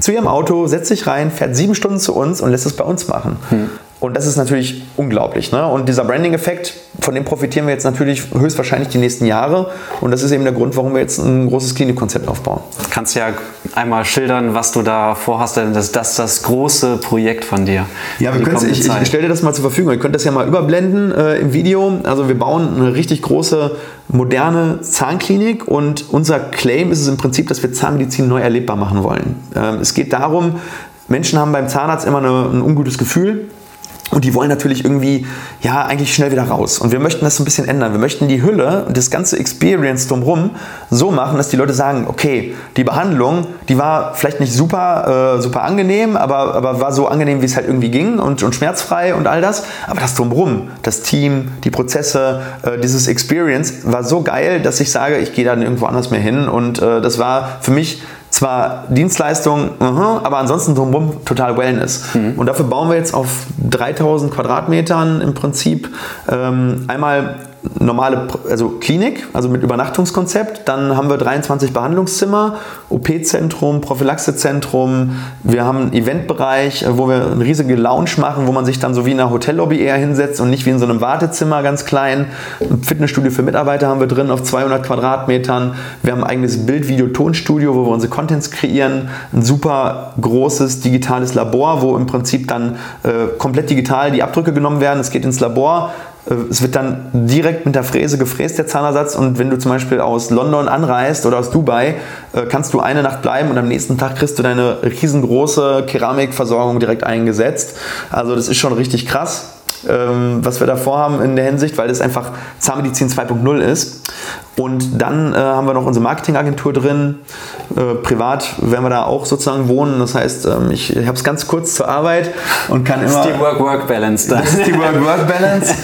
zu ihrem Auto, setzt sich rein, fährt sieben Stunden zu uns und lässt es bei uns machen. Hm. Und das ist natürlich unglaublich. Ne? Und dieser Branding-Effekt, von dem profitieren wir jetzt natürlich höchstwahrscheinlich die nächsten Jahre. Und das ist eben der Grund, warum wir jetzt ein großes Klinikkonzept aufbauen.
Kannst ja einmal schildern, was du da vorhast, denn das, das ist das große Projekt von dir.
Ja, wir können ich, ich stelle dir das mal zur Verfügung. Ihr könnt das ja mal überblenden äh, im Video. Also wir bauen eine richtig große, moderne Zahnklinik und unser Claim ist es im Prinzip, dass wir Zahnmedizin neu erlebbar machen wollen. Ähm, es geht darum, Menschen haben beim Zahnarzt immer eine, ein ungutes Gefühl. Und die wollen natürlich irgendwie, ja, eigentlich schnell wieder raus. Und wir möchten das so ein bisschen ändern. Wir möchten die Hülle und das ganze Experience drumherum so machen, dass die Leute sagen, okay, die Behandlung, die war vielleicht nicht super, äh, super angenehm, aber, aber war so angenehm, wie es halt irgendwie ging und, und schmerzfrei und all das. Aber das drumherum, das Team, die Prozesse, äh, dieses Experience war so geil, dass ich sage, ich gehe dann irgendwo anders mehr hin. Und äh, das war für mich zwar Dienstleistung, uh-huh, aber ansonsten drumherum total Wellness. Mhm. Und dafür bauen wir jetzt auf 3000 Quadratmetern im Prinzip ähm, einmal normale also Klinik, also mit Übernachtungskonzept. Dann haben wir 23 Behandlungszimmer, OP-Zentrum, Prophylaxezentrum. Wir haben einen Eventbereich, wo wir eine riesige Lounge machen, wo man sich dann so wie in einer Hotellobby eher hinsetzt und nicht wie in so einem Wartezimmer ganz klein. Ein Fitnessstudio für Mitarbeiter haben wir drin auf 200 Quadratmetern. Wir haben ein eigenes Bild-Video-Tonstudio, wo wir unsere Contents kreieren. Ein super großes digitales Labor, wo im Prinzip dann äh, komplett digital die Abdrücke genommen werden. Es geht ins Labor es wird dann direkt mit der Fräse gefräst, der Zahnersatz. Und wenn du zum Beispiel aus London anreist oder aus Dubai, äh, kannst du eine Nacht bleiben und am nächsten Tag kriegst du deine riesengroße Keramikversorgung direkt eingesetzt. Also das ist schon richtig krass ähm, was wir da vorhaben in der Hinsicht, weil das einfach Zahnmedizin 2.0 ist. Und dann äh, haben wir noch unsere Marketingagentur drin. Äh, privat werden wir da auch sozusagen wohnen. Das heißt, ähm, ich, habe es ganz kurz zur Arbeit und kann immer.
Das ist die Work-Work-Balance
da. Das ist die Work-Work-Balance.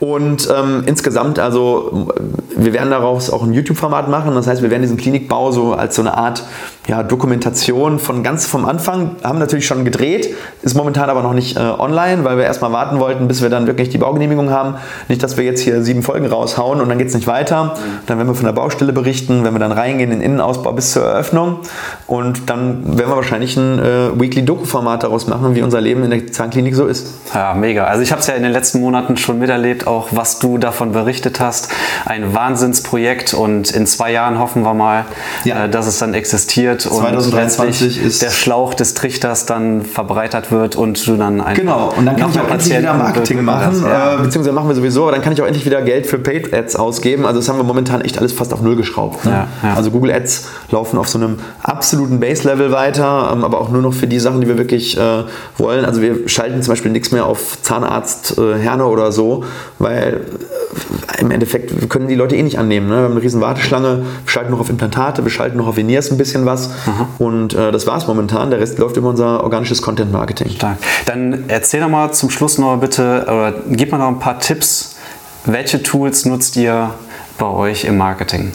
Und ähm, insgesamt, also wir werden daraus auch ein YouTube-Format machen. Das heißt, wir werden diesen Klinikbau so als so eine Art ja, Dokumentation von ganz vom Anfang, haben natürlich schon gedreht, ist momentan aber noch nicht äh, online, weil wir erstmal warten wollten, bis wir dann wirklich die Baugenehmigung haben. Nicht, dass wir jetzt hier sieben Folgen raushauen und dann geht es nicht weiter. Dann werden wir von der Baustelle berichten, wenn wir dann reingehen in den Innenausbau bis zur Eröffnung. Und dann werden wir wahrscheinlich ein äh, Weekly-Doku-Format daraus machen, wie unser Leben in der Zahnklinik so ist.
Ja, mega. Also ich habe es ja in den letzten Monaten schon miterlebt, auch was du davon berichtet hast. Ein Wahnsinnsprojekt und in zwei Jahren hoffen wir mal, ja. äh, dass es dann existiert
2023
und der Schlauch des Trichters dann verbreitert wird und du dann
einfach Genau, und dann kann ich auch endlich wieder Marketing machen, ja. äh, beziehungsweise machen wir sowieso, aber dann kann ich auch endlich wieder Geld für Paid Ads ausgeben. Also das haben wir momentan echt alles fast auf Null geschraubt. Ne? Ja, also Google Ads laufen auf so einem absoluten Base-Level weiter, ähm, aber auch nur noch für die Sachen, die wir wirklich äh, wollen. Also wir schalten zum Beispiel nichts mehr auf Zahnarzt, äh, Herne oder so, weil im Endeffekt können die Leute eh nicht annehmen. Ne? Wir haben eine riesen Warteschlange, wir schalten noch auf Implantate, wir schalten noch auf Veneers ein bisschen was. Aha. Und äh, das war es momentan. Der Rest läuft über unser organisches Content Marketing.
Stark. Dann erzähl doch mal zum Schluss noch bitte, oder gib mal noch ein paar Tipps. Welche Tools nutzt ihr bei euch im Marketing?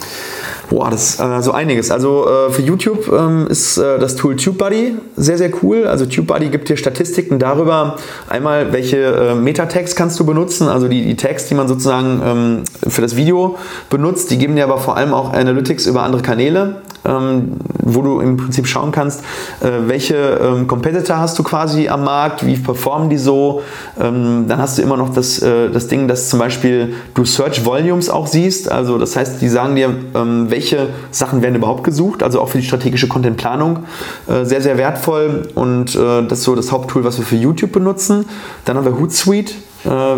Boah, das äh, so einiges. Also äh, für YouTube ähm, ist äh, das Tool TubeBuddy sehr, sehr cool. Also TubeBuddy gibt dir Statistiken darüber, einmal welche äh, Meta-Tags kannst du benutzen, also die, die Tags, die man sozusagen ähm, für das Video benutzt, die geben dir aber vor allem auch Analytics über andere Kanäle ähm, wo du im Prinzip schauen kannst, äh, welche ähm, Competitor hast du quasi am Markt, wie performen die so. Ähm, dann hast du immer noch das, äh, das Ding, dass zum Beispiel du Search Volumes auch siehst. Also das heißt, die sagen dir, ähm, welche Sachen werden überhaupt gesucht, also auch für die strategische Contentplanung. Äh, sehr, sehr wertvoll und äh, das ist so das Haupttool, was wir für YouTube benutzen. Dann haben wir Hootsuite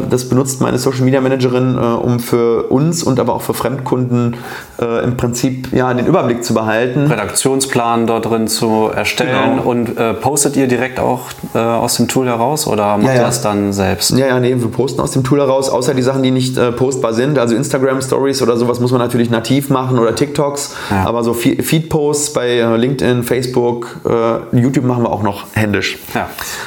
das benutzt meine Social Media Managerin, äh, um für uns und aber auch für Fremdkunden äh, im Prinzip ja, den Überblick zu behalten.
Redaktionsplan dort drin zu erstellen genau. und äh, postet ihr direkt auch äh, aus dem Tool heraus oder macht ja, ja. ihr das dann selbst?
Ja, ja, nee, wir posten aus dem Tool heraus, außer die Sachen, die nicht äh, postbar sind. Also Instagram Stories oder sowas muss man natürlich nativ machen oder TikToks, ja. aber so Feed-Posts bei LinkedIn, Facebook, YouTube machen wir auch noch händisch.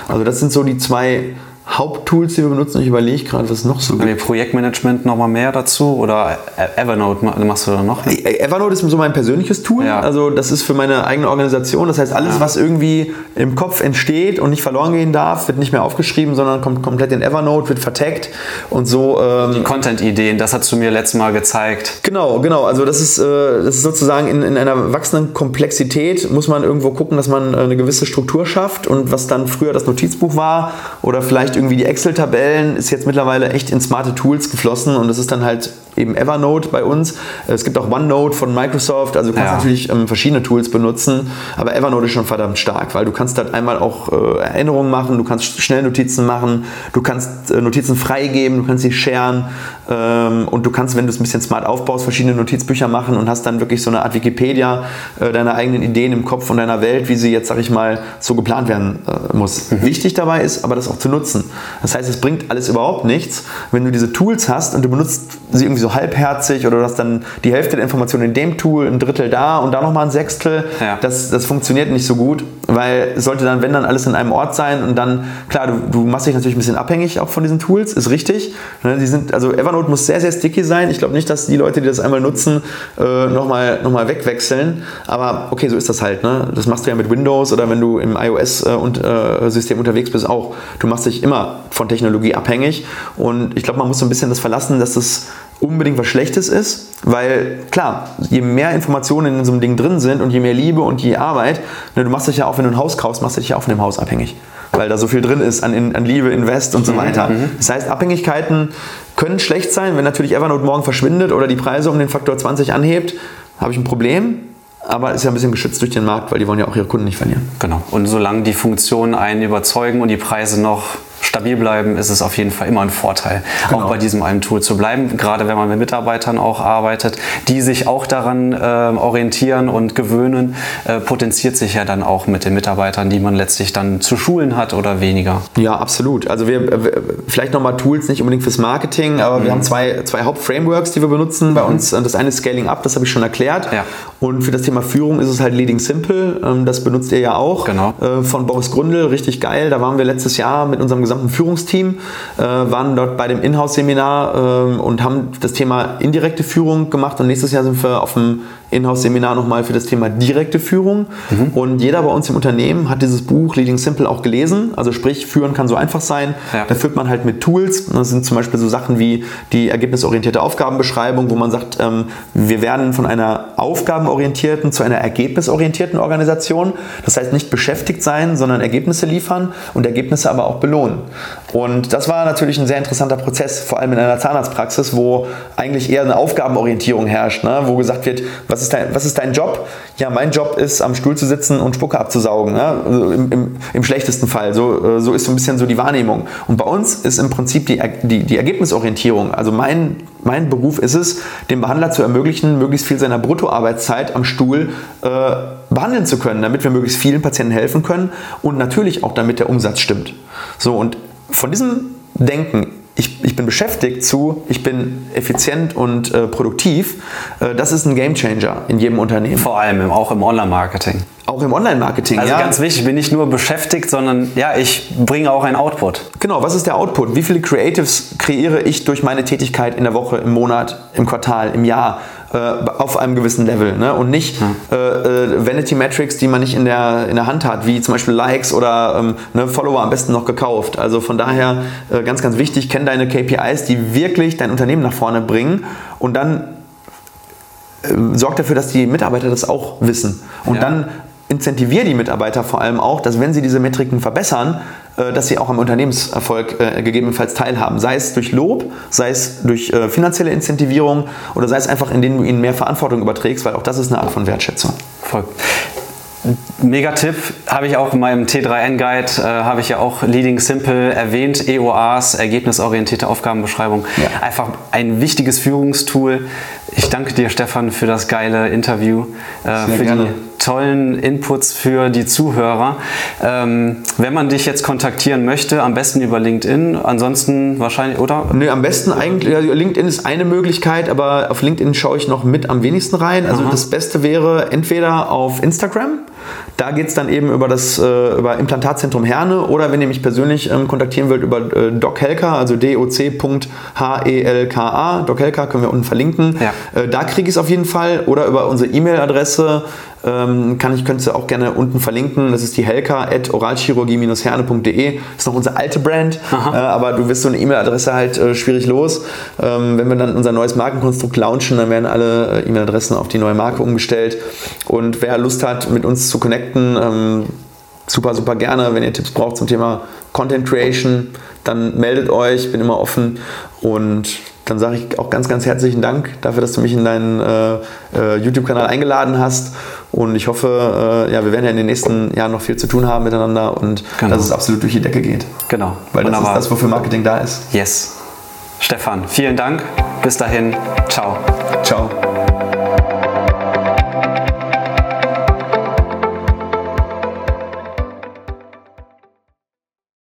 Also das sind so die zwei Haupttools, die wir benutzen. Ich überlege gerade, was noch so
gibt. Projektmanagement nochmal mehr dazu oder Evernote machst du da noch?
Evernote ist so mein persönliches Tool. Ja. Also das ist für meine eigene Organisation. Das heißt, alles, ja. was irgendwie im Kopf entsteht und nicht verloren gehen darf, wird nicht mehr aufgeschrieben, sondern kommt komplett in Evernote, wird vertaggt und so.
Ähm, Die Content-Ideen, das hast du mir letztes Mal gezeigt.
Genau, genau. Also das ist, äh, das ist sozusagen in, in einer wachsenden Komplexität muss man irgendwo gucken, dass man äh, eine gewisse Struktur schafft und was dann früher das Notizbuch war oder vielleicht irgendwie die Excel-Tabellen ist jetzt mittlerweile echt in smarte Tools geflossen und das ist dann halt eben Evernote bei uns. Es gibt auch OneNote von Microsoft, also du kannst
Ja.
natürlich ähm, verschiedene Tools benutzen, aber Evernote ist schon verdammt stark, weil du kannst dort einmal auch äh, Erinnerungen machen, du kannst schnell Notizen machen, du kannst äh, Notizen freigeben, du kannst sie sharen ähm, und du kannst, wenn du es ein bisschen smart aufbaust, verschiedene Notizbücher machen und hast dann wirklich so eine Art Wikipedia äh, deiner eigenen Ideen im Kopf und deiner Welt, wie sie jetzt, sag ich mal, so geplant werden äh, muss. Wichtig dabei ist, aber das auch zu nutzen. Das heißt, es bringt alles überhaupt nichts, wenn du diese Tools hast und du benutzt sie irgendwie so halbherzig oder du hast dann die Hälfte der Informationen in dem Tool, ein Drittel da und da nochmal ein Sechstel.
Ja.
Das, das funktioniert nicht so gut, weil es sollte dann, wenn dann alles in einem Ort sein und dann, klar, du, du machst dich natürlich ein bisschen abhängig auch von diesen Tools, ist richtig. Ne, Die sind, also Evernote muss sehr, sehr sticky sein. Ich glaube nicht, dass die Leute, die das einmal nutzen, äh, nochmal noch mal wegwechseln. Aber okay, so ist das halt. Ne? Das machst du ja mit Windows oder wenn du im iOS-System unterwegs bist auch. Du machst dich immer von Technologie abhängig und ich glaube, man muss so ein bisschen das verlassen, dass das unbedingt was Schlechtes ist, weil klar, je mehr Informationen in so einem Ding drin sind und je mehr Liebe und je Arbeit, ne, du machst dich ja auch, wenn du ein Haus kaufst, machst du dich ja auch von dem Haus abhängig, weil da so viel drin ist an, an Liebe, Invest und so weiter. Das heißt, Abhängigkeiten können schlecht sein, wenn natürlich Evernote morgen verschwindet oder die Preise um den Faktor 20 anhebt, habe ich ein Problem, aber ist ja ein bisschen geschützt durch den Markt, weil die wollen ja auch ihre Kunden nicht verlieren.
Genau. Und solange die Funktionen einen überzeugen und die Preise noch stabil bleiben, ist es auf jeden Fall immer ein Vorteil,
Genau.
auch bei diesem einen Tool zu bleiben. Gerade wenn man mit Mitarbeitern auch arbeitet, die sich auch daran äh, orientieren und gewöhnen, äh, potenziert sich ja dann auch mit den Mitarbeitern, die man letztlich dann zu schulen hat oder weniger.
Ja, absolut. Also wir, wir vielleicht nochmal Tools, nicht unbedingt fürs Marketing, aber wir haben zwei, zwei Hauptframeworks, die wir benutzen bei uns. Das eine ist Scaling Up, das habe ich schon erklärt.
Ja.
Und für das Thema Führung ist es halt Leading Simple. Ähm, Das benutzt ihr ja auch.
Genau.
Äh, Von Boris Grundl, richtig geil. Da waren wir letztes Jahr mit unserem gesamten Führungsteam, äh, waren dort bei dem Inhouse-Seminar ähm, und haben das Thema indirekte Führung gemacht. Und nächstes Jahr sind wir auf dem Inhouse-Seminar nochmal für das Thema direkte Führung.
Mhm.
Und jeder bei uns im Unternehmen hat dieses Buch Leading Simple auch gelesen. Also sprich, führen kann so einfach sein.
Ja.
Da führt man halt mit Tools. Das sind zum Beispiel so Sachen wie die ergebnisorientierte Aufgabenbeschreibung, wo man sagt, ähm, wir werden von einer aufgabenorientierten zu einer ergebnisorientierten Organisation. Das heißt nicht beschäftigt sein, sondern Ergebnisse liefern und Ergebnisse aber auch belohnen. Und das war natürlich ein sehr interessanter Prozess, vor allem in einer Zahnarztpraxis, wo eigentlich eher eine Aufgabenorientierung herrscht, ne? wo gesagt wird, was ist, dein, was ist dein Job? Ja, mein Job ist, am Stuhl zu sitzen und Spucke abzusaugen, ne? also im, im, im schlechtesten Fall. So, äh, so ist so ein bisschen so die Wahrnehmung. Und bei uns ist im Prinzip die, die, die Ergebnisorientierung, also mein, mein Beruf ist es, dem Behandler zu ermöglichen, möglichst viel seiner Bruttoarbeitszeit am Stuhl äh, behandeln zu können, damit wir möglichst vielen Patienten helfen können und natürlich auch damit der Umsatz stimmt. So, und von diesem Denken, ich, ich bin beschäftigt zu, ich bin effizient und äh, produktiv, äh, das ist ein Gamechanger in jedem Unternehmen.
Vor allem auch im Online-Marketing.
Auch im Online-Marketing.
Also
ja.
ganz wichtig, ich bin nicht nur beschäftigt, sondern ja, ich bringe auch ein Output.
Genau, was ist der Output? Wie viele Creatives kreiere ich durch meine Tätigkeit in der Woche, im Monat, im Quartal, im Jahr äh, auf einem gewissen Level? Ne? Und nicht äh, äh, Vanity Metrics, die man nicht in der, in der Hand hat, wie zum Beispiel Likes oder ähm, ne, Follower am besten noch gekauft. Also von daher äh, ganz, ganz wichtig, kenn deine KPIs, die wirklich dein Unternehmen nach vorne bringen und dann äh, sorg dafür, dass die Mitarbeiter das auch wissen. Und
Ja.
dann incentivier die Mitarbeiter vor allem auch, dass wenn sie diese Metriken verbessern, äh, dass sie auch am Unternehmenserfolg äh, gegebenenfalls teilhaben. Sei es durch Lob, sei es durch äh, finanzielle Incentivierung oder sei es einfach, indem du ihnen mehr Verantwortung überträgst, weil auch das ist eine Art von Wertschätzung.
Voll. Mega Tipp, habe ich auch in meinem T3N-Guide, äh, habe ich ja auch Leading Simple erwähnt, EOAs, ergebnisorientierte Aufgabenbeschreibung.
Ja.
Einfach ein wichtiges Führungstool. Ich danke dir, Stefan, für das geile Interview, äh,
Sehr
für
gerne.
die tollen Inputs für die Zuhörer. Ähm, wenn man dich jetzt kontaktieren möchte, am besten über LinkedIn, ansonsten wahrscheinlich, oder?
Nö, am besten eigentlich, LinkedIn ist eine Möglichkeit, aber auf LinkedIn schaue ich noch mit am wenigsten rein. Also das Beste wäre entweder auf Instagram, da geht es dann eben über das äh, über Implantatzentrum Herne oder wenn ihr mich persönlich ähm, kontaktieren wollt über äh, Doc Helka, also doc.helka, Doc Helka können wir unten verlinken.
Ja.
Äh, da kriege ich es auf jeden Fall oder über unsere E-Mail-Adresse ähm, kann ich, könntest du auch gerne unten verlinken. Das ist die helka.oralchirurgie-herne.de. Ist noch unsere alte Brand, äh, aber du wirst so eine E-Mail-Adresse halt äh, schwierig los. Ähm, wenn wir dann unser neues Markenkonstrukt launchen, dann werden alle äh, E-Mail-Adressen auf die neue Marke umgestellt. Und wer Lust hat, mit uns zu connecten, ähm, super, super gerne. Wenn ihr Tipps braucht zum Thema Content Creation, dann meldet euch, bin immer offen und dann sage ich auch ganz, ganz herzlichen Dank dafür, dass du mich in deinen äh, äh, YouTube-Kanal eingeladen hast. Und ich hoffe, äh, ja, wir werden ja in den nächsten Jahren noch viel zu tun haben miteinander und genau. dass es absolut durch die Decke geht.
Genau.
Weil Wunderbar. das ist das, wofür Marketing da ist.
Yes. Stefan, vielen Dank. Bis dahin. Ciao.
Ciao.